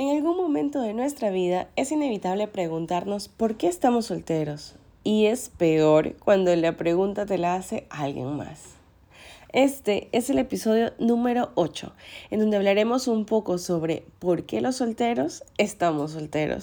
En algún momento de nuestra vida es inevitable preguntarnos por qué estamos solteros. Y es peor cuando la pregunta te la hace alguien más. Este es el episodio número 8, en donde hablaremos un poco sobre por qué los solteros estamos solteros.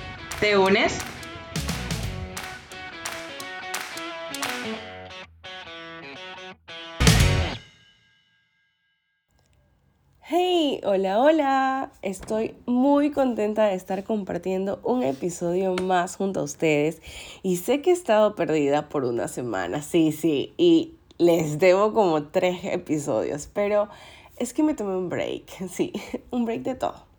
¿Te unes? Hey, hola, hola. Estoy muy contenta de estar compartiendo un episodio más junto a ustedes y sé que he estado perdida por una semana, sí, sí, y les debo como tres episodios, pero es que me tomé un break, sí, un break de todo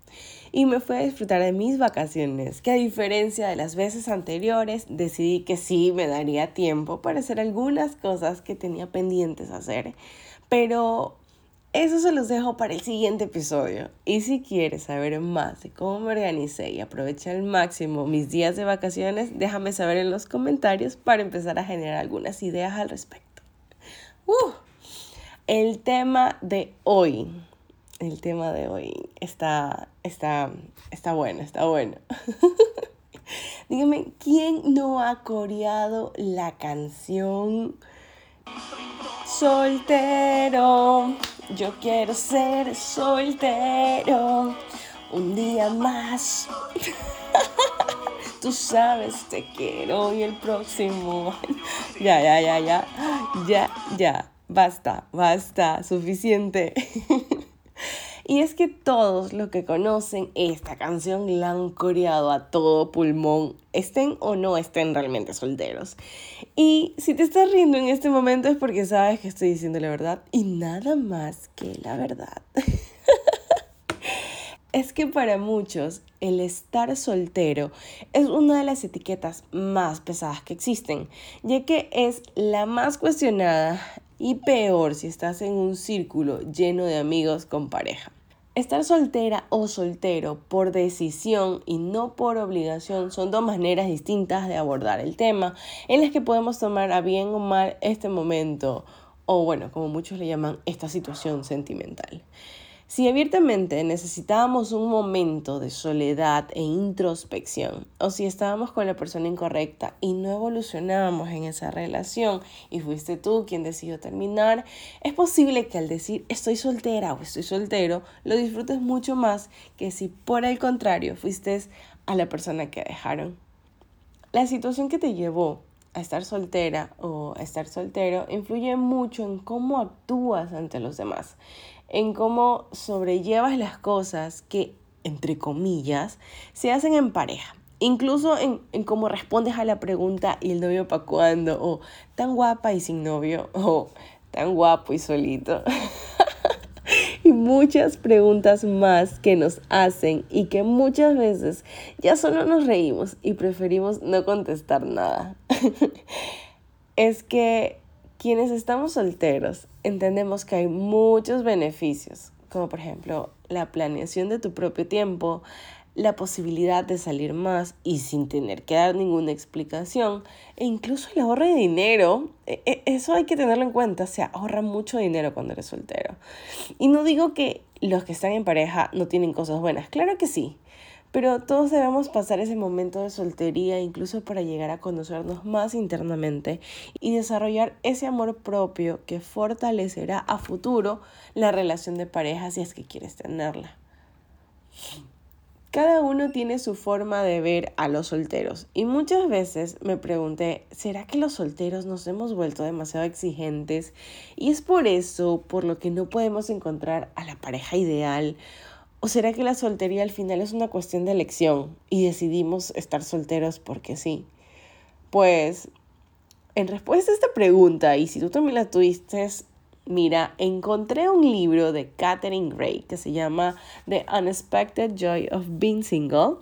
y me fui a disfrutar de mis vacaciones, que a diferencia de las veces anteriores, decidí que sí me daría tiempo para hacer algunas cosas que tenía pendientes hacer, pero eso se los dejo para el siguiente episodio. Y si quieres saber más de cómo me organicé y aproveché al máximo mis días de vacaciones, déjame saber en los comentarios para empezar a generar algunas ideas al respecto. Uh, el tema de hoy el tema de hoy está, está, está bueno, está bueno. Dígame, ¿quién no ha coreado la canción Soltero? Yo quiero ser soltero un día más. Tú sabes, te quiero y el próximo. ya, ya, ya, ya. Ya, ya. Basta, basta. Suficiente. Y es que todos los que conocen esta canción la han coreado a todo pulmón, estén o no estén realmente solteros. Y si te estás riendo en este momento es porque sabes que estoy diciendo la verdad y nada más que la verdad. es que para muchos el estar soltero es una de las etiquetas más pesadas que existen, ya que es la más cuestionada y peor si estás en un círculo lleno de amigos con pareja. Estar soltera o soltero por decisión y no por obligación son dos maneras distintas de abordar el tema en las que podemos tomar a bien o mal este momento o bueno, como muchos le llaman, esta situación sentimental. Si abiertamente necesitábamos un momento de soledad e introspección, o si estábamos con la persona incorrecta y no evolucionábamos en esa relación y fuiste tú quien decidió terminar, es posible que al decir estoy soltera o estoy soltero, lo disfrutes mucho más que si por el contrario fuiste a la persona que dejaron. La situación que te llevó a estar soltera o a estar soltero influye mucho en cómo actúas ante los demás en cómo sobrellevas las cosas que, entre comillas, se hacen en pareja. Incluso en, cómo respondes a la pregunta ¿y el novio para cuándo? O tan guapa y sin novio. O tan guapo y solito. y muchas preguntas más que nos hacen y que muchas veces ya solo nos reímos y preferimos no contestar nada. es que quienes estamos solteros entendemos que hay muchos beneficios, como por ejemplo la planeación de tu propio tiempo, la posibilidad de salir más y sin tener que dar ninguna explicación, e incluso el ahorro de dinero. E, e, eso hay que tenerlo en cuenta, se ahorra mucho dinero cuando eres soltero. Y no digo que los que están en pareja no tienen cosas buenas, claro que sí. Pero todos debemos pasar ese momento de soltería incluso para llegar a conocernos más internamente y desarrollar ese amor propio que fortalecerá a futuro la relación de pareja si es que quieres tenerla. Cada uno tiene su forma de ver a los solteros y muchas veces me pregunté, ¿será que los solteros nos hemos vuelto demasiado exigentes y es por eso por lo que no podemos encontrar a la pareja ideal ¿O será que la soltería al final es una cuestión de elección y decidimos estar solteros porque sí? Pues, en respuesta a esta pregunta, y si tú también la tuviste, mira, encontré un libro de Catherine Gray que se llama The Unexpected Joy of Being Single,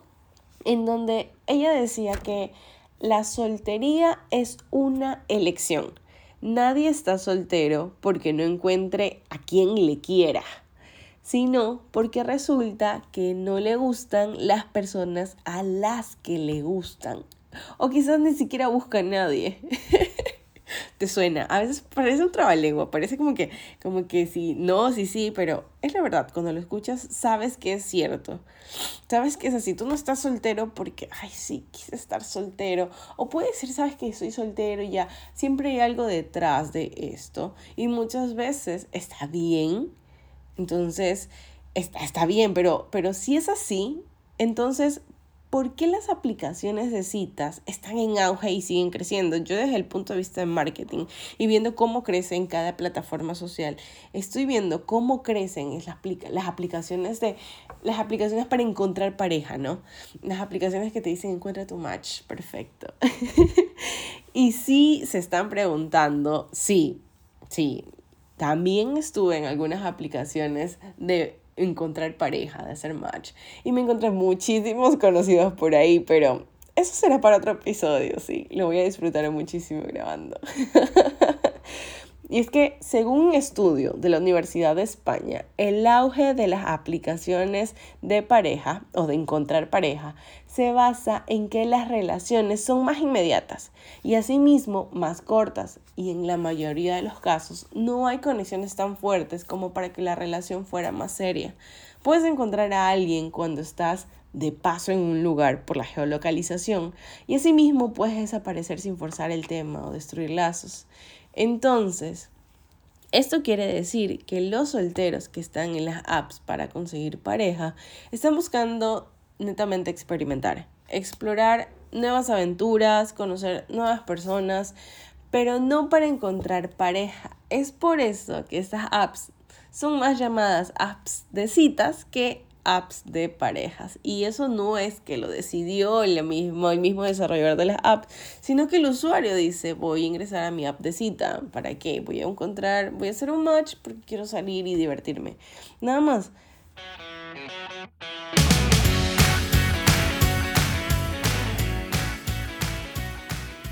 en donde ella decía que la soltería es una elección. Nadie está soltero porque no encuentre a quien le quiera, sino porque resulta que no le gustan las personas a las que le gustan. O quizás ni siquiera busca a nadie. te suena. A veces parece un trabalengua, parece como que, como que sí, no, sí, sí, pero es la verdad, cuando lo escuchas sabes que es cierto. Sabes que es así, tú no estás soltero porque, ay, sí, quise estar soltero. O puede ser, sabes que soy soltero y ya, siempre hay algo detrás de esto. Y muchas veces está bien, entonces está, está bien, pero, pero si es así, entonces ¿por qué las aplicaciones de citas están en auge y siguen creciendo? Yo desde el punto de vista de marketing y viendo cómo crece en cada plataforma social, estoy viendo cómo crecen las, las aplicaciones de las aplicaciones para encontrar pareja, ¿no? Las aplicaciones que te dicen encuentra tu match, perfecto. y sí se están preguntando, sí, sí, también estuve en algunas aplicaciones de encontrar pareja, de hacer match. Y me encontré muchísimos conocidos por ahí, pero eso será para otro episodio, sí. Lo voy a disfrutar muchísimo grabando. Y es que, según un estudio de la Universidad de España, el auge de las aplicaciones de pareja o de encontrar pareja se basa en que las relaciones son más inmediatas y asimismo más cortas y en la mayoría de los casos no hay conexiones tan fuertes como para que la relación fuera más seria. Puedes encontrar a alguien cuando estás de paso en un lugar por la geolocalización y asimismo puedes desaparecer sin forzar el tema o destruir lazos. Entonces, esto quiere decir que los solteros que están en las apps para conseguir pareja están buscando netamente experimentar, explorar nuevas aventuras, conocer nuevas personas, pero no para encontrar pareja. Es por eso que estas apps son más llamadas apps de citas que apps de parejas. Y eso no es que lo decidió el mismo, el mismo desarrollador de las apps, sino que el usuario dice, voy a ingresar a mi app de cita. ¿Para qué? Voy a encontrar, voy a hacer un match porque quiero salir y divertirme. Nada más.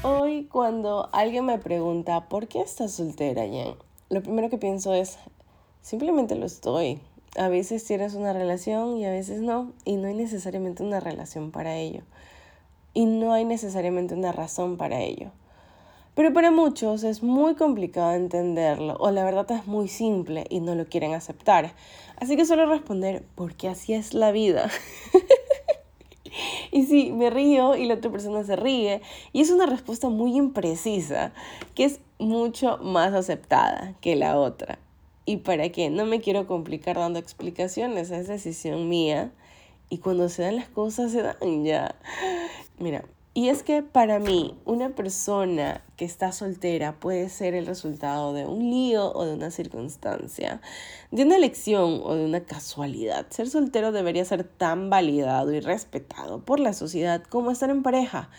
Hoy cuando alguien me pregunta, ¿por qué estás soltera, Jen? Lo primero que pienso es, simplemente lo estoy a veces tienes una relación y a veces no, y no hay necesariamente una relación para ello. Y no hay necesariamente una razón para ello. Pero para muchos es muy complicado entenderlo o la verdad es muy simple y no lo quieren aceptar. Así que suelo responder, porque así es la vida. y sí, me río y la otra persona se ríe. Y es una respuesta muy imprecisa, que es mucho más aceptada que la otra. ¿Y para qué? No me quiero complicar dando explicaciones, es decisión mía. Y cuando se dan las cosas, se dan ya. Mira, y es que para mí, una persona que está soltera puede ser el resultado de un lío o de una circunstancia, de una elección o de una casualidad. Ser soltero debería ser tan validado y respetado por la sociedad como estar en pareja.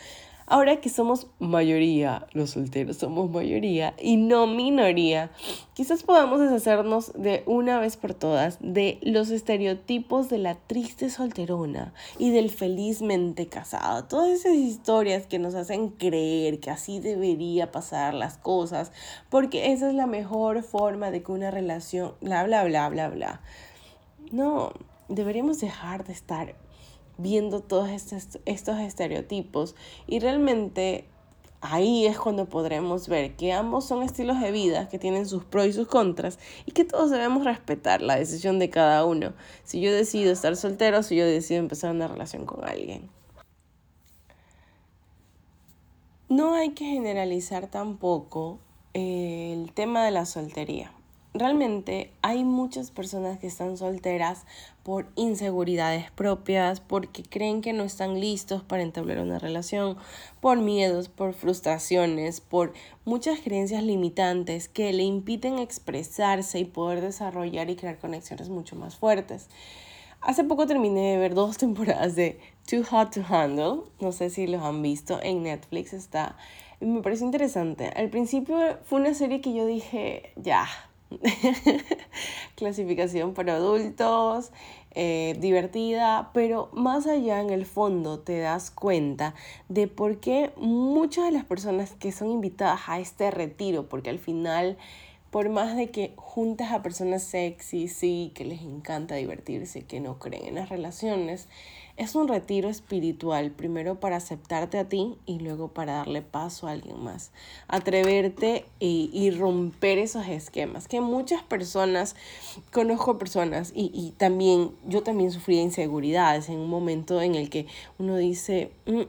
Ahora que somos mayoría, los solteros somos mayoría y no minoría, quizás podamos deshacernos de una vez por todas de los estereotipos de la triste solterona y del felizmente casado. Todas esas historias que nos hacen creer que así debería pasar las cosas, porque esa es la mejor forma de que una relación, bla, bla, bla, bla, bla. No, deberíamos dejar de estar viendo todos estos, estos estereotipos y realmente ahí es cuando podremos ver que ambos son estilos de vida que tienen sus pros y sus contras y que todos debemos respetar la decisión de cada uno. Si yo decido estar soltero, si yo decido empezar una relación con alguien. No hay que generalizar tampoco el tema de la soltería realmente hay muchas personas que están solteras por inseguridades propias, porque creen que no están listos para entablar una relación, por miedos, por frustraciones, por muchas creencias limitantes que le impiden expresarse y poder desarrollar y crear conexiones mucho más fuertes. Hace poco terminé de ver dos temporadas de Too Hot to Handle. No sé si los han visto. En Netflix está. Me pareció interesante. Al principio fue una serie que yo dije, ya. Clasificación para adultos, eh, divertida, pero más allá en el fondo te das cuenta de por qué muchas de las personas que son invitadas a este retiro, porque al final por más de que juntas a personas sexy, sí, que les encanta divertirse, que no creen en las relaciones, es un retiro espiritual, primero para aceptarte a ti y luego para darle paso a alguien más. Atreverte y, y romper esos esquemas, que muchas personas, conozco personas y, y, también, yo también sufrí inseguridades en un momento en el que uno dice, mm,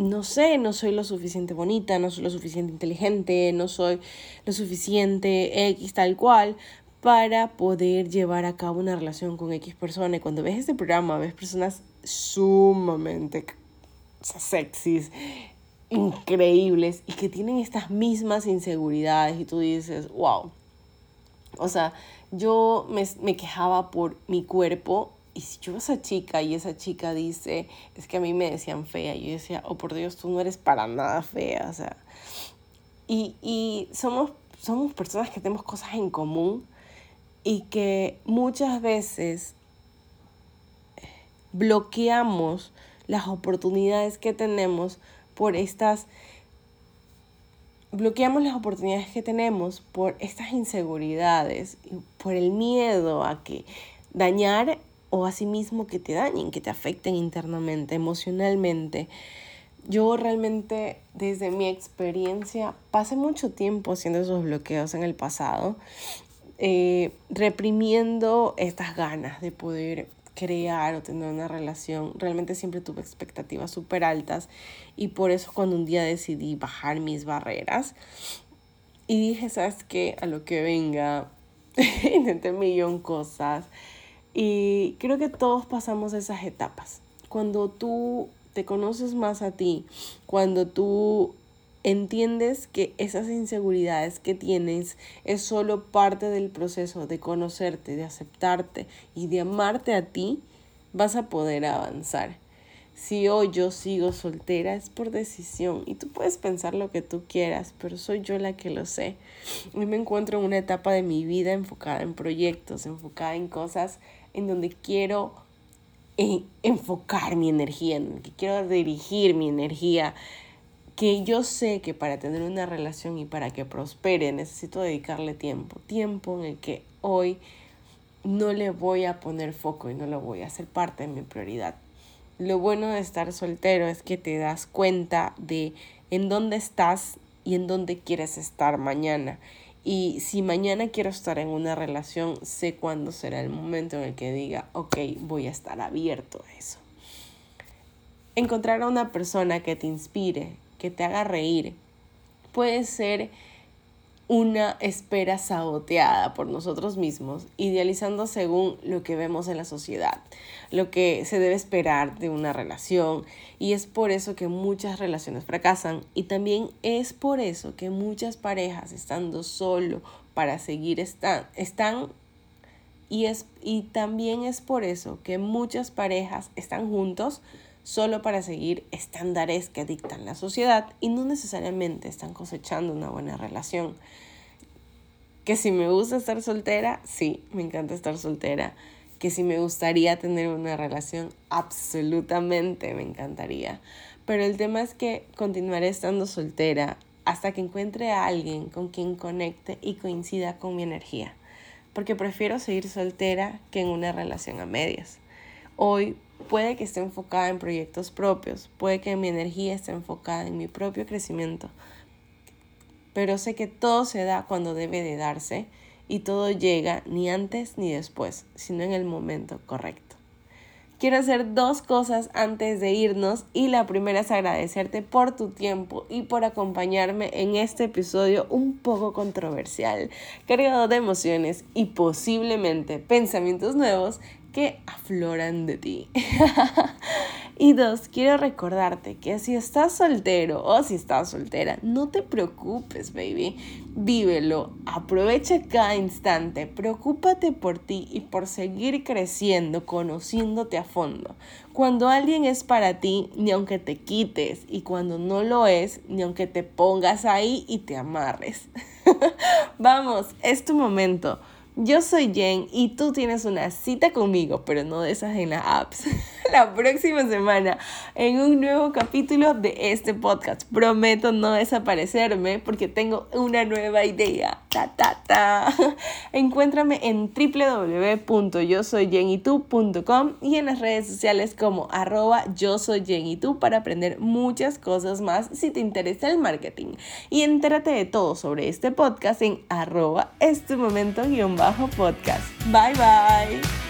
no sé, no soy lo suficiente bonita, no soy lo suficiente inteligente, no soy lo suficiente X tal cual para poder llevar a cabo una relación con X persona. Y cuando ves este programa, ves personas sumamente sexys, increíbles y que tienen estas mismas inseguridades y tú dices, wow. O sea, yo me, me quejaba por mi cuerpo y si yo esa chica y esa chica dice, es que a mí me decían fea, y yo decía, oh por Dios, tú no eres para nada fea, o sea. Y, y somos, somos personas que tenemos cosas en común y que muchas veces bloqueamos las oportunidades que tenemos por estas bloqueamos las oportunidades que tenemos por estas inseguridades, por el miedo a que dañar o asimismo que te dañen, que te afecten internamente, emocionalmente. Yo realmente desde mi experiencia pasé mucho tiempo haciendo esos bloqueos en el pasado, eh, reprimiendo estas ganas de poder crear o tener una relación. Realmente siempre tuve expectativas súper altas y por eso cuando un día decidí bajar mis barreras y dije, ¿sabes qué? A lo que venga, intenté un millón cosas y creo que todos pasamos esas etapas. Cuando tú te conoces más a ti, cuando tú entiendes que esas inseguridades que tienes es solo parte del proceso de conocerte, de aceptarte y de amarte a ti, vas a poder avanzar. Si hoy yo sigo soltera es por decisión y tú puedes pensar lo que tú quieras, pero soy yo la que lo sé. Hoy me encuentro en una etapa de mi vida enfocada en proyectos, enfocada en cosas en donde quiero eh, enfocar mi energía, en donde quiero dirigir mi energía, que yo sé que para tener una relación y para que prospere necesito dedicarle tiempo, tiempo en el que hoy no le voy a poner foco y no lo voy a hacer parte de mi prioridad. Lo bueno de estar soltero es que te das cuenta de en dónde estás y en dónde quieres estar mañana y si mañana quiero estar en una relación, sé cuándo será el momento en el que diga, ok, voy a estar abierto a eso. Encontrar a una persona que te inspire, que te haga reír, puede ser una espera saboteada por nosotros mismos, idealizando según lo que vemos en la sociedad, lo que se debe esperar de una relación. Y es por eso que muchas relaciones fracasan y también es por eso que muchas parejas estando solo para seguir están, están y, es, y también es por eso que muchas parejas están juntos solo para seguir estándares que dictan la sociedad y no necesariamente están cosechando una buena relación. Que si me gusta estar soltera, sí, me encanta estar soltera. Que si me gustaría tener una relación, absolutamente me encantaría. Pero el tema es que continuaré estando soltera hasta que encuentre a alguien con quien conecte y coincida con mi energía. Porque prefiero seguir soltera que en una relación a medias. Hoy Puede que esté enfocada en proyectos propios, puede que mi energía esté enfocada en mi propio crecimiento, pero sé que todo se da cuando debe de darse y todo llega ni antes ni después, sino en el momento correcto. Quiero hacer dos cosas antes de irnos y la primera es agradecerte por tu tiempo y por acompañarme en este episodio un poco controversial, cargado de emociones y posiblemente pensamientos nuevos que afloran de ti. y dos, quiero recordarte que si estás soltero o si estás soltera, no te preocupes, baby. Vívelo, aprovecha cada instante, preocúpate por ti y por seguir creciendo, conociéndote a fondo. Cuando alguien es para ti, ni aunque te quites, y cuando no lo es, ni aunque te pongas ahí y te amarres. Vamos, es tu momento. Yo soy Jen y tú tienes una cita conmigo, pero no de esas en las apps. La próxima semana en un nuevo capítulo de este podcast. Prometo no desaparecerme porque tengo una nueva idea. Ta, ta, ta. Encuéntrame en www.yosoyjenitú.com y en las redes sociales como arroba yo soy para aprender muchas cosas más si te interesa el marketing. Y entérate de todo sobre este podcast en arroba este momento guion bajo podcast. Bye bye.